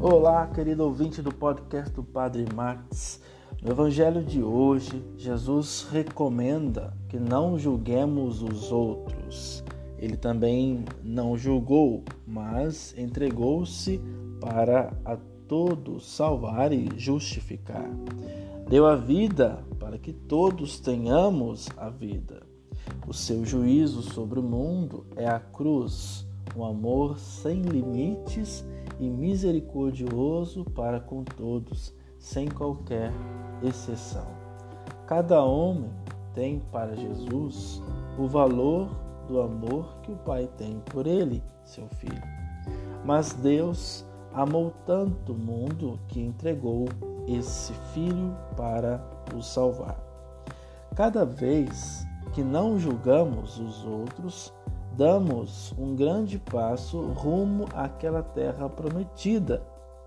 Olá, querido ouvinte do podcast do Padre Max. No Evangelho de hoje, Jesus recomenda que não julguemos os outros. Ele também não julgou, mas entregou-se para a todos salvar e justificar. Deu a vida para que todos tenhamos a vida. O seu juízo sobre o mundo é a cruz, um amor sem limites e misericordioso para com todos, sem qualquer exceção. Cada homem tem para Jesus o valor do amor que o Pai tem por ele, seu filho. Mas Deus amou tanto o mundo que entregou esse filho para o salvar. Cada vez que não julgamos os outros, damos um grande passo rumo àquela terra prometida,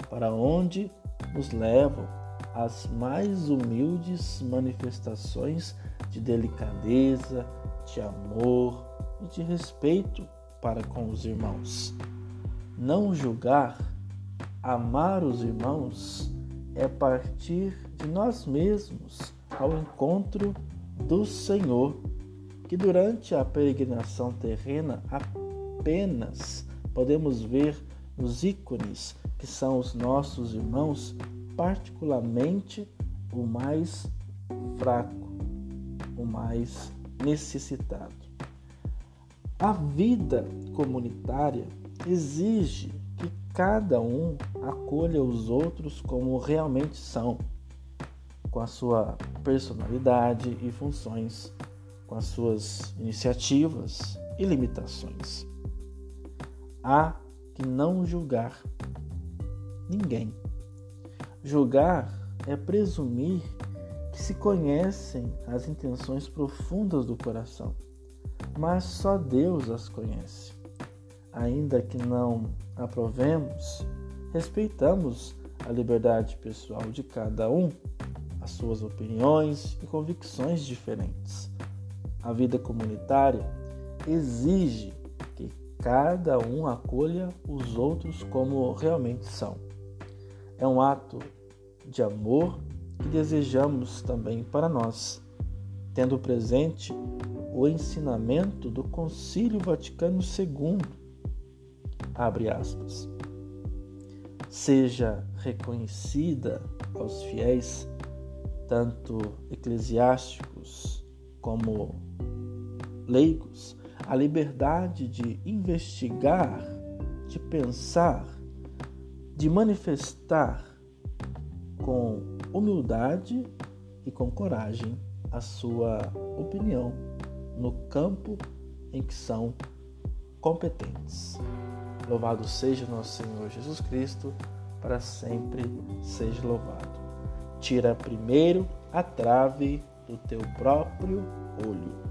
para onde nos levam as mais humildes manifestações de delicadeza, de amor e de respeito para com os irmãos. Não julgar, amar os irmãos é partir de nós mesmos ao encontro do Senhor que durante a peregrinação terrena apenas podemos ver nos ícones que são os nossos irmãos, particularmente o mais fraco, o mais necessitado. A vida comunitária exige que cada um acolha os outros como realmente são, com a sua personalidade e funções com as suas iniciativas e limitações. Há que não julgar ninguém. Julgar é presumir que se conhecem as intenções profundas do coração, mas só Deus as conhece. Ainda que não aprovemos, respeitamos a liberdade pessoal de cada um, as suas opiniões e convicções diferentes. A vida comunitária exige que cada um acolha os outros como realmente são. É um ato de amor que desejamos também para nós, tendo presente o ensinamento do Concílio Vaticano II. Abre aspas. Seja reconhecida aos fiéis, tanto eclesiásticos como leigos a liberdade de investigar, de pensar, de manifestar com humildade e com coragem a sua opinião no campo em que são competentes. Louvado seja nosso Senhor Jesus Cristo, para sempre seja louvado. Tira primeiro a trave do teu próprio olho